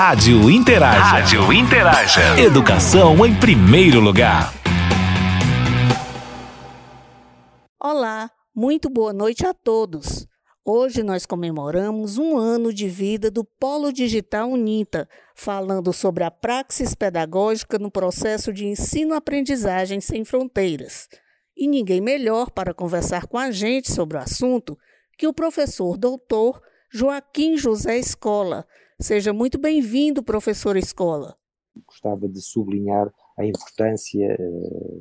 Rádio Interaja. Rádio Interaja. Educação em primeiro lugar. Olá, muito boa noite a todos. Hoje nós comemoramos um ano de vida do Polo Digital Unita, falando sobre a praxis pedagógica no processo de ensino-aprendizagem sem fronteiras. E ninguém melhor para conversar com a gente sobre o assunto que o professor doutor Joaquim José Escola. Seja muito bem-vindo, professor Escola. Gostava de sublinhar a importância, eh,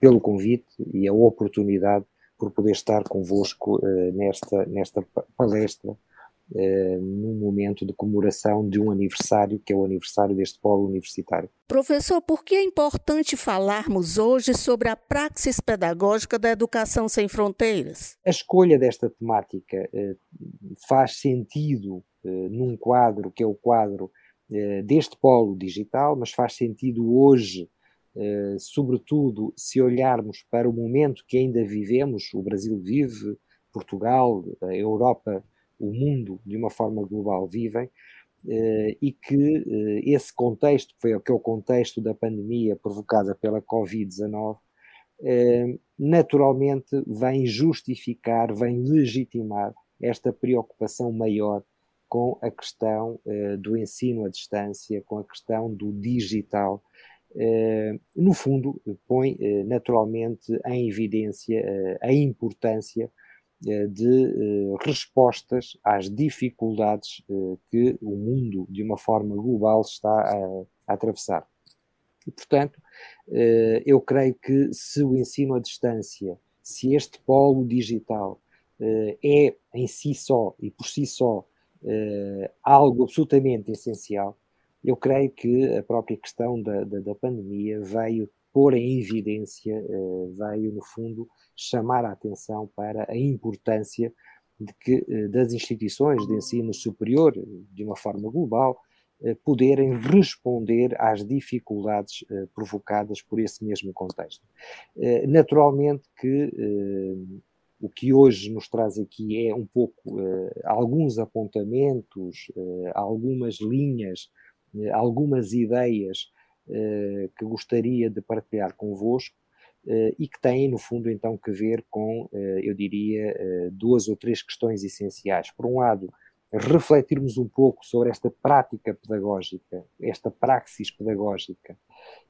pelo convite e a oportunidade por poder estar convosco uh, nesta, nesta palestra, uh, num momento de comemoração de um aniversário, que é o aniversário deste polo universitário. Professor, por que é importante falarmos hoje sobre a praxis pedagógica da educação sem fronteiras? A escolha desta temática faz sentido num quadro que é o quadro deste polo digital, mas faz sentido hoje eh, sobretudo se olharmos para o momento que ainda vivemos, o Brasil vive, Portugal, a Europa, o mundo de uma forma global vivem, e que esse contexto, que, foi, que é o contexto da pandemia provocada pela Covid-19, naturalmente vem justificar, vem legitimar esta preocupação maior com a questão do ensino à distância, com a questão do digital, eh, no fundo, põe eh, naturalmente em evidência eh, a importância de respostas às dificuldades que o mundo, de uma forma global, está a, a atravessar. E, portanto, eu creio que se o ensino à distância, se este polo digital é em si só e por si só algo absolutamente essencial, eu creio que a própria questão da, da, da pandemia veio pôr em evidência, uh, veio, no fundo, chamar a atenção para a importância de que, uh, das instituições de ensino superior, de uma forma global, uh, poderem responder às dificuldades provocadas por esse mesmo contexto. naturalmente que o que hoje nos traz aqui é um pouco alguns apontamentos, algumas linhas eh, algumas ideias que gostaria de partilhar convosco e que têm, no fundo, então, que ver com, eu diria, duas ou três questões essenciais. Por um lado, refletirmos um pouco sobre esta prática pedagógica, esta praxis pedagógica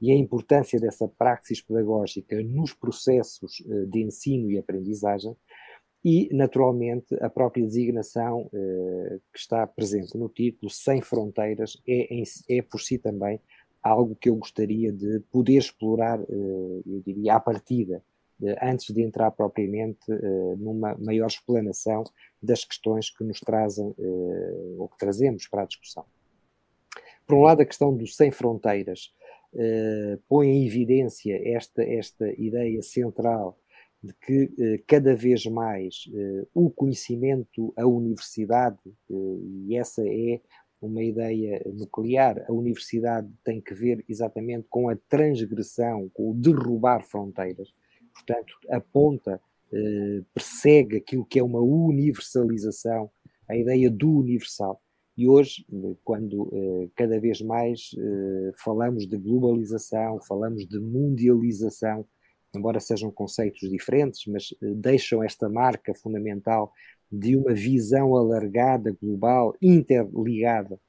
e a importância dessa praxis pedagógica nos processos de ensino e aprendizagem e, naturalmente, a própria designação eh, que está presente no título, Sem Fronteiras, é, é por si também algo que eu gostaria de poder explorar, eh, eu diria, à partida, eh, antes de entrar propriamente eh, numa maior explanação das questões que nos trazem, eh, ou que trazemos para a discussão. Por um lado, a questão do Sem Fronteiras eh, põe em evidência esta, esta ideia central de que eh, cada vez mais eh, o conhecimento, a universidade, eh, e essa é uma ideia nuclear, a universidade tem que ver exatamente com a transgressão, com o derrubar fronteiras, portanto, aponta, persegue aquilo que é uma universalização, a ideia do universal. E hoje, quando cada vez mais falamos de globalização, falamos de mundialização, embora sejam conceitos diferentes, mas eh, deixam esta marca fundamental de uma visão alargada, global, interligada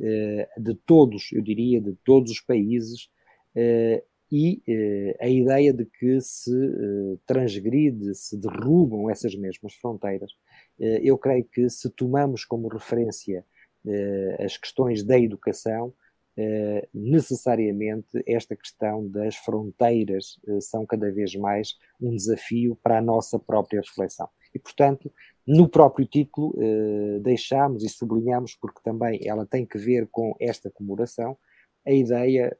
eh, de todos, eu diria, de todos os países, eh, e a ideia de que se transgride, se derrubam essas mesmas fronteiras. eu creio que se tomamos como referência as questões da educação, eh, necessariamente esta questão das fronteiras uh, são cada vez mais um desafio para a nossa própria reflexão. E, portanto, no próprio título deixamos e sublinhamos, porque também ela tem que ver com esta comemoração, a ideia,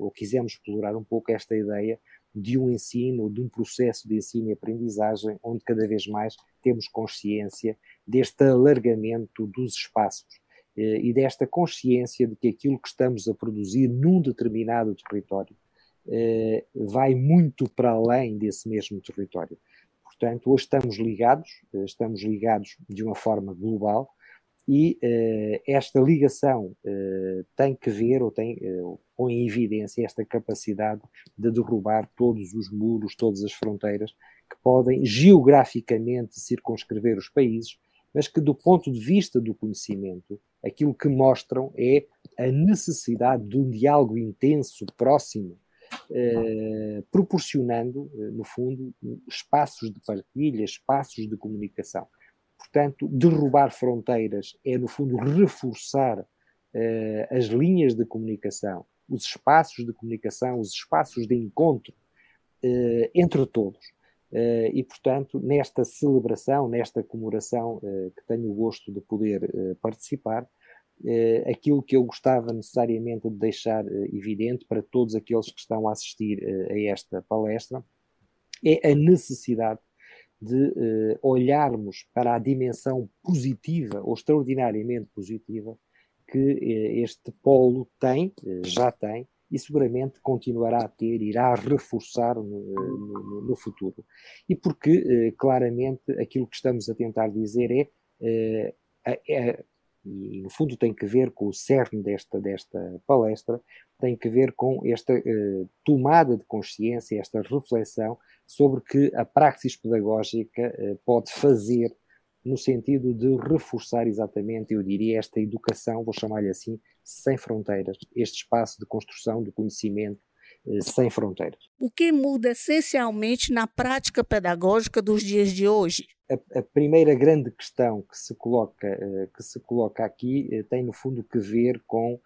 ou quisemos explorar um pouco esta ideia de um ensino, de um processo de ensino e aprendizagem, onde cada vez mais temos consciência deste alargamento dos espaços eh, e desta consciência de que aquilo que estamos a produzir num determinado território eh, vai muito para além desse mesmo território. Portanto, hoje estamos ligados, eh, estamos ligados de uma forma global e uh, esta ligação uh, tem que ver, ou tem, uh, põe em evidência esta capacidade de derrubar todos os muros, todas as fronteiras que podem geograficamente circunscrever os países, mas que do ponto de vista do conhecimento, aquilo que mostram é a necessidade de um diálogo intenso, próximo, proporcionando, no fundo, espaços de partilha, espaços de comunicação. Portanto, derrubar fronteiras é, no fundo, reforçar uh, as linhas de comunicação, os espaços de comunicação, os espaços de encontro uh, entre todos. Uh, e, portanto, nesta celebração, nesta comemoração que tenho o gosto de poder participar, aquilo que eu gostava necessariamente de deixar evidente para todos aqueles que estão a assistir a esta palestra é a necessidade de uh, olharmos para a dimensão positiva ou extraordinariamente positiva que uh, este polo tem, uh, já tem, e seguramente continuará a ter, irá reforçar no, no, no futuro. E porque, claramente, aquilo que estamos a tentar dizer é, e no fundo tem que ver com o cerne desta, desta palestra, tem que ver com esta tomada de consciência, esta reflexão sobre que a praxis pedagógica eh, pode fazer no sentido de reforçar exatamente, eu diria, esta educação, vou chamar-lhe assim, sem fronteiras, este espaço de construção do conhecimento eh, sem fronteiras. O que muda essencialmente na prática pedagógica dos dias de hoje? A, a primeira grande questão que se coloca, eh, que se coloca aqui tem, no fundo, que ver com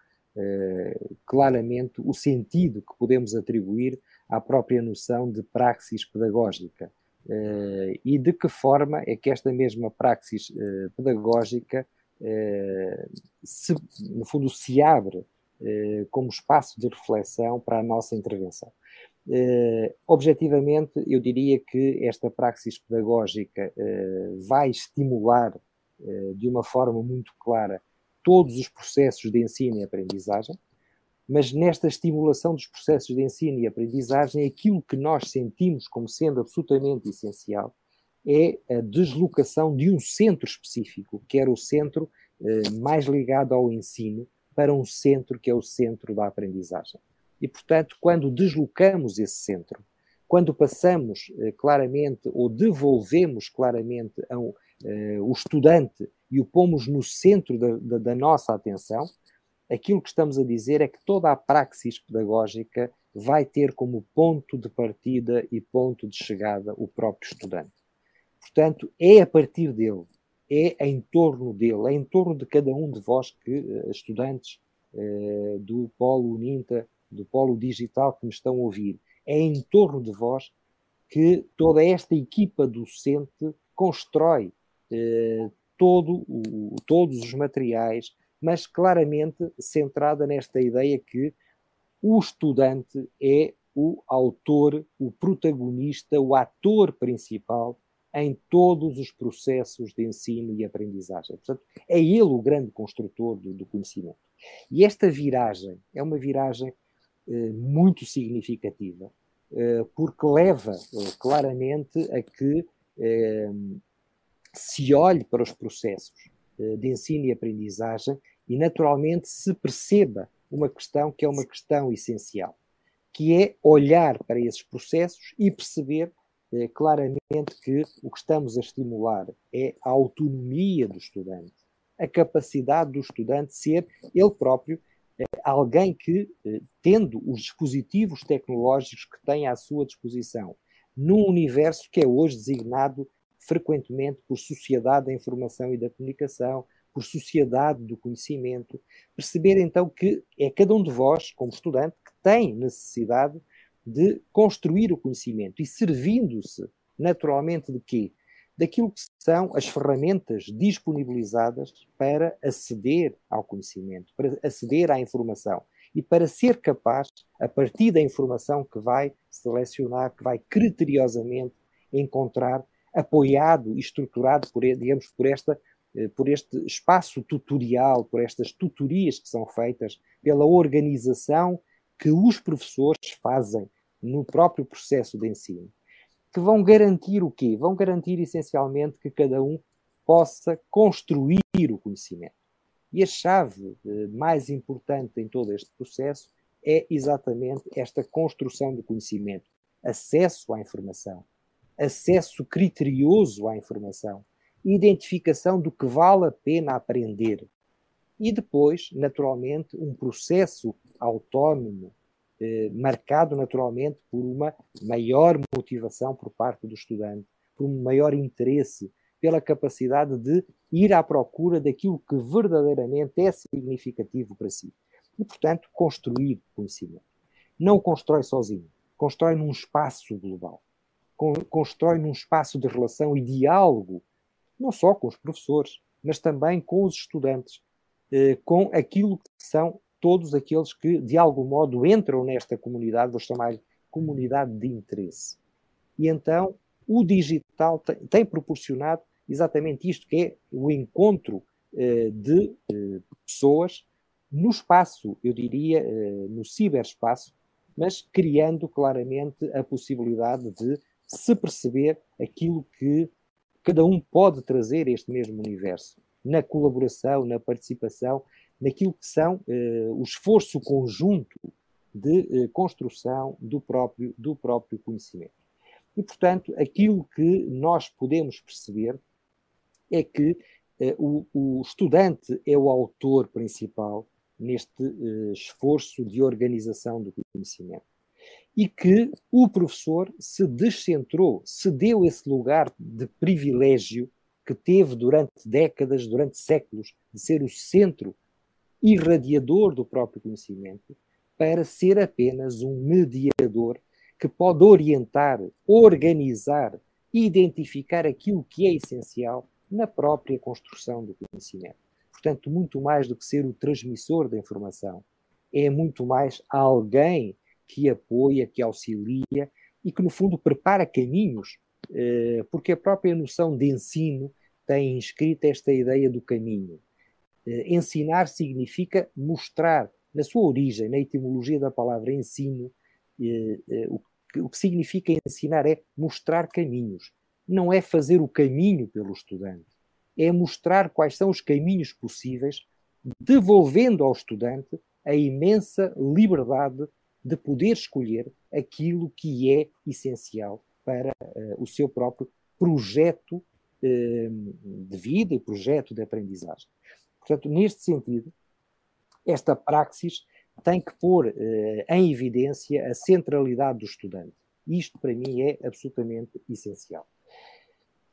claramente o sentido que podemos atribuir à própria noção de praxis pedagógica. E de que forma é que esta mesma praxis pedagógica, se, no fundo, se abre como espaço de reflexão para a nossa intervenção. Objetivamente, eu diria que esta praxis pedagógica vai estimular de uma forma muito clara todos os processos de ensino e aprendizagem, mas nesta estimulação dos processos de ensino e aprendizagem, aquilo que nós sentimos como sendo absolutamente essencial é a deslocação de um centro específico, que era o centro eh, mais ligado ao ensino, para um centro que é o centro da aprendizagem. E, portanto, quando deslocamos esse centro, quando passamos eh, claramente ou devolvemos claramente ao, eh, o estudante e o pomos no centro da, da, da nossa atenção, aquilo que estamos a dizer é que toda a praxis pedagógica vai ter como ponto de partida e ponto de chegada o próprio estudante. Portanto, é a partir dele, é em torno dele, é em torno de cada um de vós que, uh, estudantes uh, do Polo Uninta, do Polo Digital que me estão a ouvir, é em torno de vós que toda esta equipa docente constrói uh, todo o, todos os materiais, mas claramente centrada nesta ideia que o estudante é o autor, o protagonista, o ator principal em todos os processos de ensino e aprendizagem. Portanto, é ele o grande construtor do, do conhecimento. E esta viragem é uma viragem eh, muito significativa, eh, porque leva eh, claramente a que eh, se olhe para os processos eh, de ensino e aprendizagem e, naturalmente, se perceba uma questão que é uma questão essencial, que é olhar para esses processos e perceber eh, claramente que o que estamos a estimular é a autonomia do estudante, a capacidade do estudante ser ele próprio eh, alguém que, eh, tendo os dispositivos tecnológicos que tem à sua disposição, num universo que é hoje designado frequentemente por sociedade da informação e da comunicação, por sociedade do conhecimento, perceber então que é cada um de vós, como estudante, que tem necessidade de construir o conhecimento e servindo-se naturalmente de quê? Daquilo que são as ferramentas disponibilizadas para aceder ao conhecimento, para aceder à informação e para ser capaz, a partir da informação que vai selecionar, que vai criteriosamente encontrar, apoiado e estruturado por, digamos, por esta eh, por este espaço tutorial, por estas tutorias que são feitas, pela organização que os professores fazem no próprio processo de ensino, que vão garantir o quê? Vão garantir essencialmente que cada um possa construir o conhecimento. E a chave eh, mais importante em todo este processo é exatamente esta construção do conhecimento, acesso à informação, acesso criterioso à informação, identificação do que vale a pena aprender. E depois, naturalmente, um processo autónomo, marcado naturalmente por uma maior motivação por parte do estudante, por um maior interesse, pela capacidade de ir à procura daquilo que verdadeiramente é significativo para si. E, portanto, construir conhecimento. Não constrói sozinho, constrói num espaço global, constrói num espaço de relação e diálogo não só com os professores, mas também com os estudantes, eh, com aquilo que são todos aqueles que, de algum modo, entram nesta comunidade, vou chamar comunidade de interesse. E então o digital tem, tem proporcionado exatamente isto, que é o encontro eh, de eh, pessoas no espaço, eu diria, no ciberespaço, mas criando claramente a possibilidade de se perceber aquilo que cada um pode trazer este mesmo universo, na colaboração, na participação, naquilo que são uh, o esforço conjunto de uh, construção do próprio, do próprio conhecimento. E, portanto, aquilo que nós podemos perceber é que uh, o, o, estudante é o autor principal neste esforço de organização do conhecimento e que o professor se descentrou, se deu esse lugar de privilégio que teve durante décadas, durante séculos, de ser o centro irradiador do próprio conhecimento, para ser apenas um mediador que pode orientar, organizar identificar aquilo que é essencial na própria construção do conhecimento. Portanto, muito mais do que ser o transmissor da informação, é muito mais alguém que apoia, que auxilia e que, no fundo, prepara caminhos, eh, porque a própria noção de ensino tem inscrita esta ideia do caminho. Eh, ensinar significa mostrar, na sua origem, na etimologia da palavra ensino, eh, o que significa ensinar é mostrar caminhos. Não é fazer o caminho pelo estudante, é mostrar quais são os caminhos possíveis, devolvendo ao estudante a imensa liberdade de poder escolher aquilo que é essencial para uh, o seu próprio projeto uh, de vida e projeto de aprendizagem. Portanto, neste sentido, esta praxis tem que pôr uh, em evidência a centralidade do estudante. Isto, para mim, é absolutamente essencial.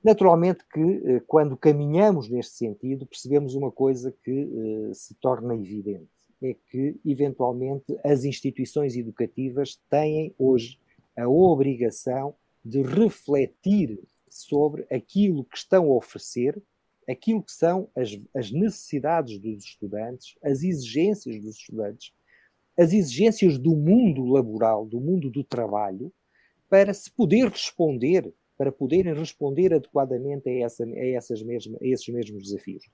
Naturalmente que, quando caminhamos neste sentido, percebemos uma coisa que se torna evidente é que, eventualmente, as instituições educativas têm hoje a obrigação de refletir sobre aquilo que estão a oferecer, aquilo que são as, as necessidades dos estudantes, as exigências dos estudantes, as exigências do mundo laboral, do mundo do trabalho, para se poder responder, para poderem responder adequadamente a, essa, a, essas mesmas, a esses mesmos desafios.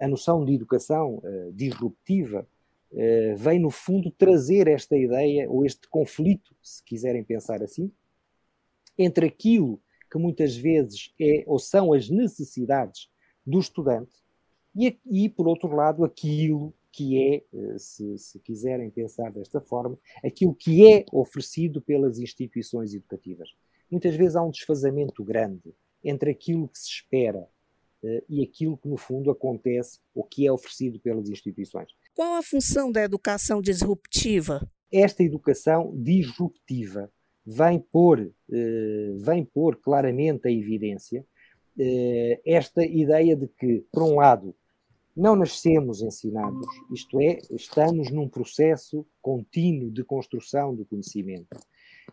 A noção de educação uh, disruptiva eh, vem, no fundo, trazer esta ideia, ou este conflito, se quiserem pensar assim, entre aquilo que muitas vezes é ou são as necessidades do estudante e, e por outro lado, aquilo que é, eh, se, se, quiserem pensar desta forma, aquilo que é oferecido pelas instituições educativas. Muitas vezes há um desfazamento grande entre aquilo que se espera uh, e aquilo que, no fundo, acontece ou que é oferecido pelas instituições. Qual a função da educação disruptiva? Esta educação disruptiva vem pôr, eh, vem pôr claramente a evidência eh, esta ideia de que, por um lado, não nascemos ensinados, isto é, estamos num processo contínuo de construção do conhecimento.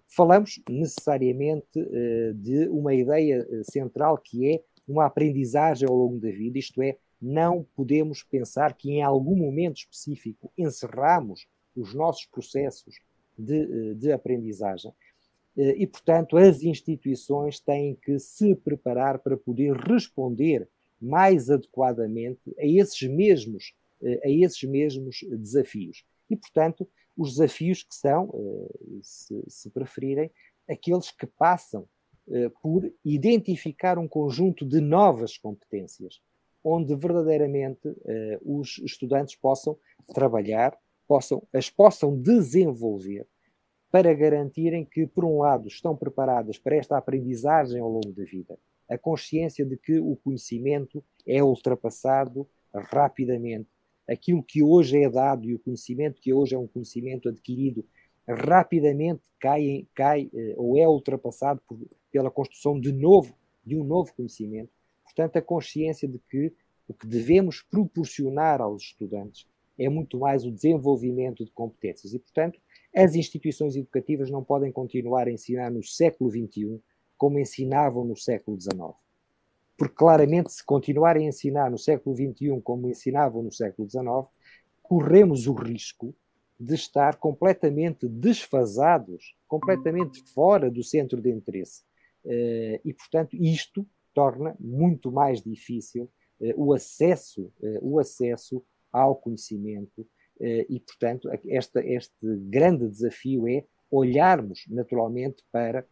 Falamos necessariamente eh, de uma ideia central que é uma aprendizagem ao longo da vida, isto é, não podemos pensar que em algum momento específico encerramos os nossos processos de, eh, de aprendizagem. Eh, e, portanto, as instituições têm que se preparar para poder responder mais adequadamente a esses mesmos, eh, a esses mesmos desafios. E, portanto, os desafios que são, se, se preferirem, aqueles que passam por identificar um conjunto de novas competências onde verdadeiramente os estudantes possam trabalhar, possam, as possam desenvolver para garantirem que, por um lado, estão preparadas para esta aprendizagem ao longo da vida, a consciência de que o conhecimento é ultrapassado rapidamente. Aquilo que hoje é dado e o conhecimento que hoje é um conhecimento adquirido rapidamente cai, cai eh, ou é ultrapassado por, pela construção de novo de um novo conhecimento. Portanto, a consciência de que o que devemos proporcionar aos estudantes é muito mais o desenvolvimento de competências e, portanto, as instituições educativas não podem continuar a ensinar no século XXI como ensinavam no século XIX. Porque, claramente, se continuarem a ensinar no século XXI como ensinavam no século XIX, corremos o risco de estar completamente desfasados, completamente fora do centro de interesse. Eh, e, portanto, isto torna muito mais difícil eh, o acesso, eh, o acesso ao conhecimento e, portanto, esta, este grande desafio é olharmos naturalmente para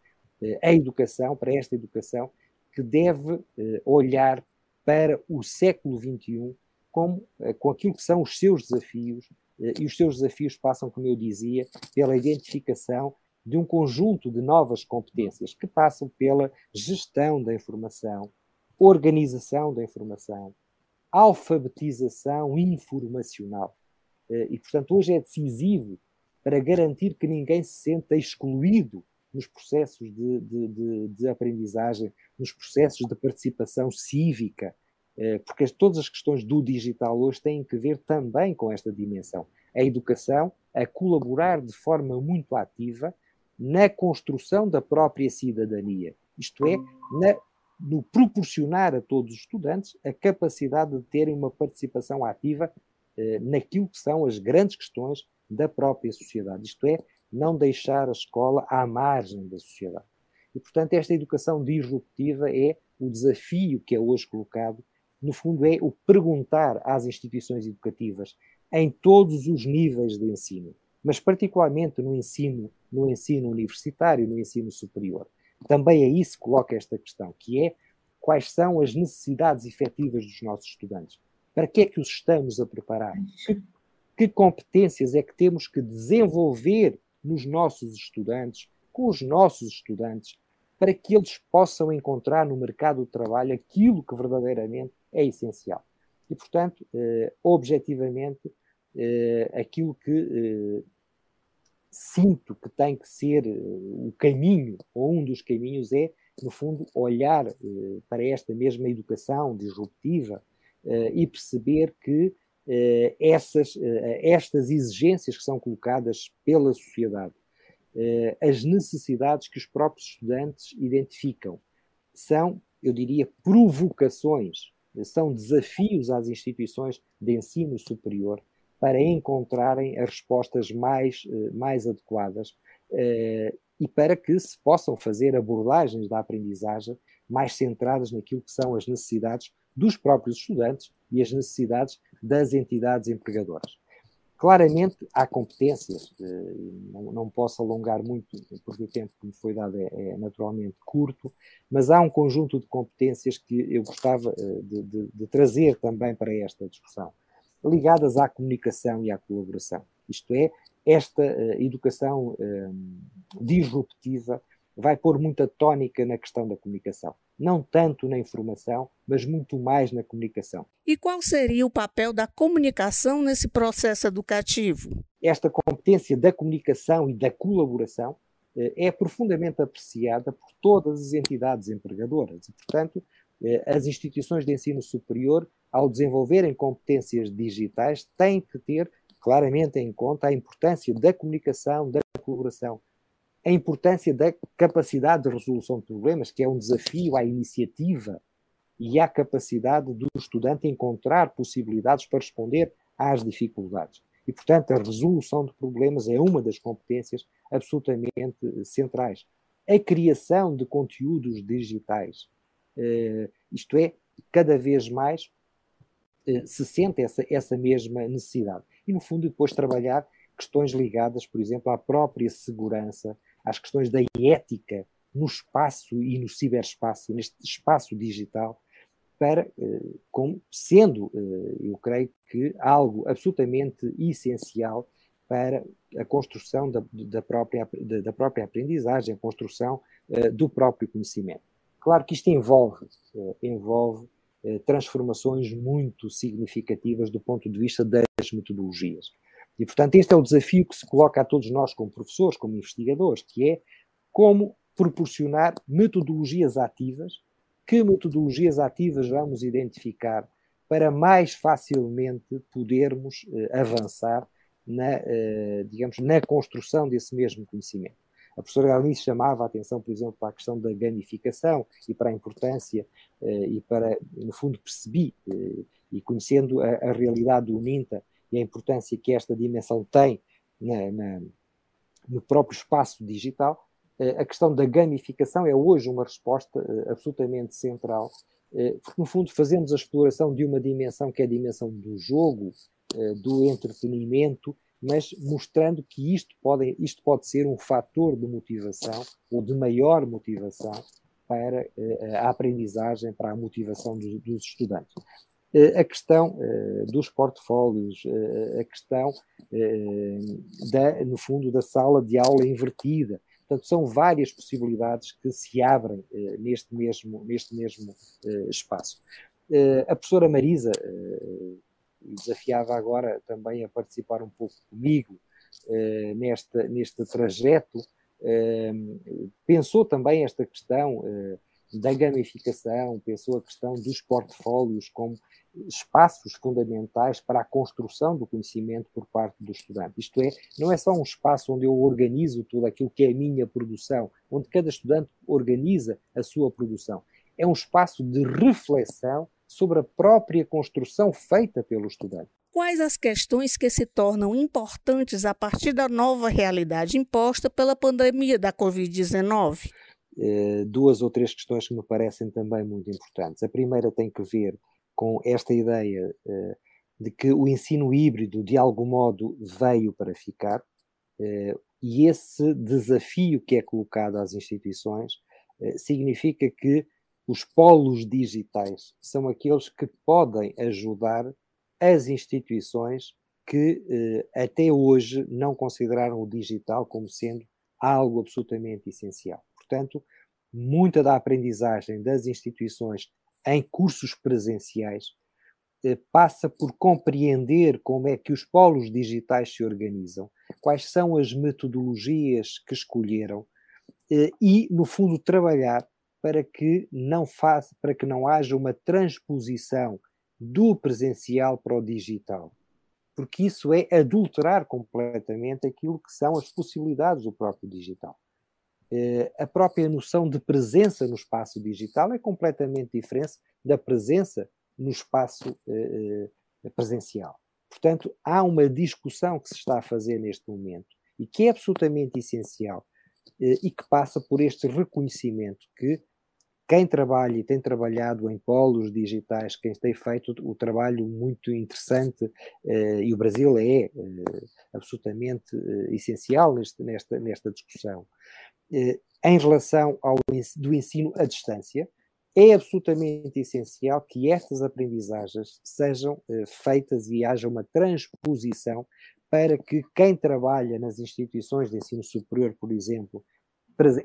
a educação, para esta educação que deve olhar para o século XXI como, com aquilo que são os seus desafios, e os seus desafios passam, como eu dizia, pela identificação de um conjunto de novas competências que passam pela gestão da informação, organização da informação, alfabetização informacional. Eh, e, portanto, hoje é decisivo para garantir que ninguém se senta excluído nos processos de, de, de, de aprendizagem, nos processos de participação cívica, eh, porque todas as questões do digital hoje têm que ver também com esta dimensão. A educação a colaborar de forma muito ativa na construção da própria cidadania, isto é, na, no proporcionar a todos os estudantes a capacidade de terem uma participação ativa naquilo que são as grandes questões da própria sociedade, isto é, não deixar a escola à margem da sociedade. E, portanto, esta educação disruptiva é o desafio que é hoje colocado, no fundo, é o perguntar às instituições educativas em todos os níveis de ensino, mas particularmente no ensino no ensino universitário, no ensino superior. Também é isso que coloca esta questão, que é quais são as necessidades efetivas dos nossos estudantes. Para que é que os estamos a preparar? Que, que competências é que temos que desenvolver nos nossos estudantes, com os nossos estudantes, para que eles possam encontrar no mercado de trabalho aquilo que verdadeiramente é essencial. E, portanto, eh, objetivamente, eh, aquilo que eh, sinto que tem que ser eh, o caminho, ou um dos caminhos, é, no fundo, olhar eh, para esta mesma educação disruptiva e perceber que essas, estas exigências que são colocadas pela sociedade, as necessidades que os próprios estudantes identificam, são, eu diria, provocações, são desafios às instituições de ensino superior para encontrarem as respostas mais, eh, mais adequadas eh, e para que se possam fazer abordagens da aprendizagem mais centradas naquilo que são as necessidades dos próprios estudantes e as necessidades das entidades empregadoras. Claramente há competências, eh, não, posso alongar muito, porque o tempo que me foi dado é, é, naturalmente curto, mas há um conjunto de competências que eu gostava de, de, de trazer também para esta discussão ligadas à comunicação e à colaboração. Isto é, esta uh, educação disruptiva vai pôr muita tónica na questão da comunicação. Não tanto na informação, mas muito mais na comunicação. E qual seria o papel da comunicação nesse processo educativo? Esta competência da comunicação e da colaboração uh, é profundamente apreciada por todas as entidades empregadoras e, portanto, as instituições de ensino superior ao desenvolverem competências digitais, têm que ter claramente em conta a importância da comunicação, da colaboração, a importância da capacidade de resolução de problemas, que é um desafio à iniciativa e à capacidade do estudante encontrar possibilidades para responder às dificuldades. E, portanto, a resolução de problemas é uma das competências absolutamente centrais. A criação de conteúdos digitais, eh, isto é, cada vez mais eh, se sente essa, essa mesma necessidade. E, no fundo, depois trabalhar questões ligadas, por exemplo, à própria segurança, às questões da ética no espaço e no ciberespaço, neste espaço digital, para, como sendo, eu creio que algo absolutamente essencial para a construção da, da, própria, da, própria aprendizagem, a construção do próprio conhecimento. Claro que isto envolve, envolve transformações muito significativas do ponto de vista das metodologias. E, portanto, este é o desafio que se coloca a todos nós, como professores, como investigadores, que é como proporcionar metodologias ativas. Que metodologias ativas vamos identificar para mais facilmente podermos eh, avançar na, eh, digamos, na construção desse mesmo conhecimento. A professora Galnice chamava a atenção, por exemplo, para a questão da gamificação e para a importância eh, e para, no fundo, percebi, e conhecendo a, a realidade do UNINTA, e a importância que esta dimensão tem na, na, no próprio espaço digital, eh, a questão da gamificação é hoje uma resposta eh, absolutamente central, eh, porque no fundo fazemos a exploração de uma dimensão que é a dimensão do jogo, do entretenimento, mas mostrando que isto pode, isto pode ser um fator de motivação ou de maior motivação para a aprendizagem, para a motivação dos, dos estudantes. Eh, a questão uh, dos portfólios, uh, a questão da, no fundo, da sala de aula invertida. Portanto, são várias possibilidades que se abrem neste mesmo, neste mesmo espaço. a professora Marisa desafiava agora também a participar um pouco comigo nesta, neste trajeto. pensou também esta questão da gamificação, pensou a questão dos portfólios como espaços fundamentais para a construção do conhecimento por parte do estudante. Isto é, não é só um espaço onde eu organizo tudo aquilo que é a minha produção, onde cada estudante organiza a sua produção. É um espaço de reflexão sobre a própria construção feita pelo estudante. Quais as questões que se tornam importantes a partir da nova realidade imposta pela pandemia da Covid-19? Eh, duas ou três questões que me parecem também muito importantes. A primeira tem que ver com esta ideia uh, de que o ensino híbrido, de algum modo, veio para ficar, uh, e esse desafio que é colocado às instituições significa que os polos digitais são aqueles que podem ajudar as instituições que até hoje não consideraram o digital como sendo algo absolutamente essencial. Portanto, muita da aprendizagem das instituições em cursos presenciais eh, passa por compreender como é que os polos digitais se organizam, quais são as metodologias que escolheram eh, e, no fundo, trabalhar para que não faça, para que não haja uma transposição do presencial para o digital, porque isso é adulterar completamente aquilo que são as possibilidades do próprio digital. Eh, a própria noção de presença no espaço digital é completamente diferente da presença no espaço eh, eh, presencial. Portanto, há uma discussão que se está a fazer neste momento e que é absolutamente essencial e que passa por este reconhecimento que quem trabalha e tem trabalhado em polos digitais, quem tem feito o trabalho muito interessante, e o Brasil é absolutamente essencial nesta, nesta discussão, em relação ao do ensino à distância, é absolutamente essencial que estas aprendizagens sejam eh, feitas e haja uma transposição para que quem trabalha nas instituições de ensino superior, por exemplo,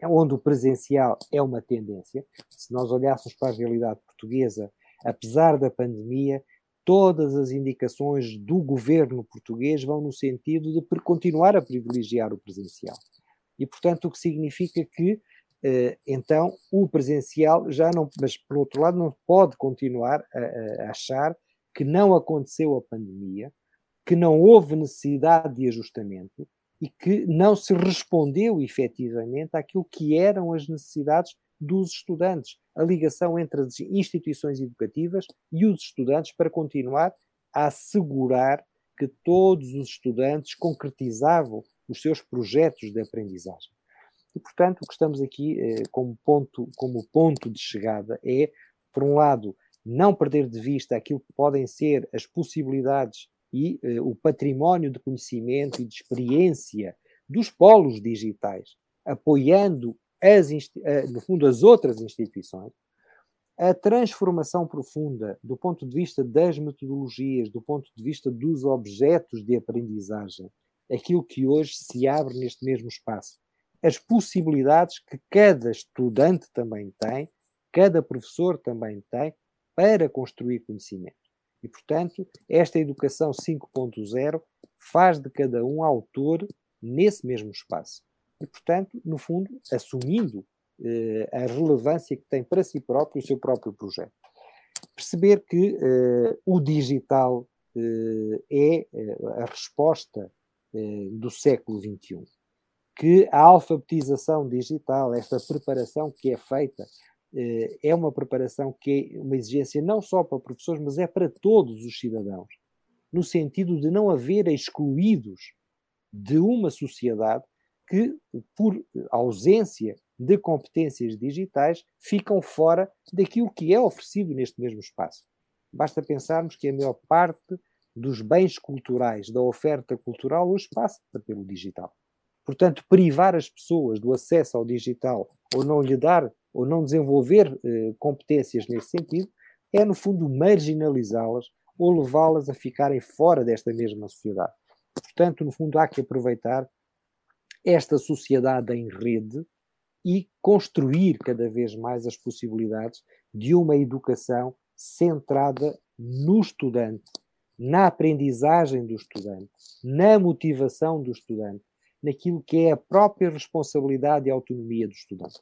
onde o presencial é uma tendência, se nós olhássemos para a realidade portuguesa, apesar da pandemia, todas as indicações do governo português vão no sentido de continuar a privilegiar o presencial. E, portanto, o que significa que, eh, então, o presencial já não, mas por outro lado, não pode continuar a, a achar que não aconteceu a pandemia, que não houve necessidade de ajustamento e que não se respondeu efetivamente àquilo que eram as necessidades dos estudantes, a ligação entre as instituições educativas e os estudantes para continuar a assegurar que todos os estudantes concretizavam os seus projetos de aprendizagem. E, portanto, o que estamos aqui eh, como, ponto, como ponto de chegada é, por um lado, não perder de vista aquilo que podem ser as possibilidades e eh, o património de conhecimento e de experiência dos polos digitais, apoiando, as, no fundo, as outras instituições, a transformação profunda do ponto de vista das metodologias, do ponto de vista dos objetos de aprendizagem, aquilo que hoje se abre neste mesmo espaço. As possibilidades que cada estudante também tem, cada professor também tem, para construir conhecimento. E, portanto, esta educação 5.0 faz de cada um autor nesse mesmo espaço. E, portanto, no fundo, assumindo eh, a relevância que tem para si próprio o seu próprio projeto. Perceber que eh, o digital eh, é eh, a resposta do século XXI. Que a alfabetização digital, esta preparação que é feita, eh, é uma preparação que é uma exigência não só para professores, mas é para todos os cidadãos, no sentido de não haver excluídos de uma sociedade que, por ausência de competências digitais, ficam fora daquilo que é oferecido neste mesmo espaço. Basta pensarmos que a maior parte dos bens culturais, da oferta cultural, hoje passa pelo digital. Portanto, privar as pessoas do acesso ao digital ou não lhe dar ou não desenvolver eh, competências nesse sentido é, no fundo, marginalizá-las ou levá-las a ficarem fora desta mesma sociedade. Portanto, no fundo, há que aproveitar esta sociedade em rede e construir cada vez mais as possibilidades de uma educação centrada no estudante, na aprendizagem do estudante, na motivação do estudante, naquilo que é a própria responsabilidade e autonomia do estudante.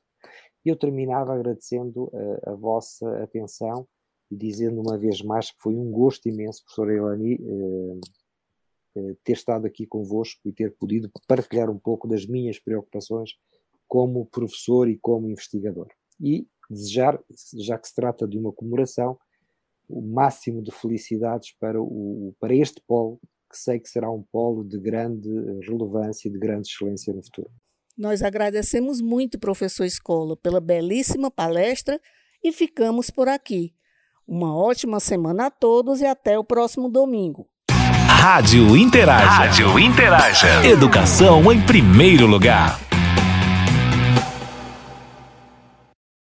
Eu terminava agradecendo a, eh, a vossa atenção e dizendo uma vez mais que foi um gosto imenso, professor Elani, eh, eh, ter estado aqui convosco e ter podido partilhar um pouco das minhas preocupações como professor e como investigador. E desejar, já que se trata de uma comemoração, o máximo de felicidades para, o, para este polo, que sei que será um polo de grande relevância e de grande excelência no futuro. Nós agradecemos muito, professor Escola, pela belíssima palestra e ficamos por aqui. Uma ótima semana a todos e até o próximo domingo. Rádio Interaja. Rádio Interaja. Educação em primeiro lugar.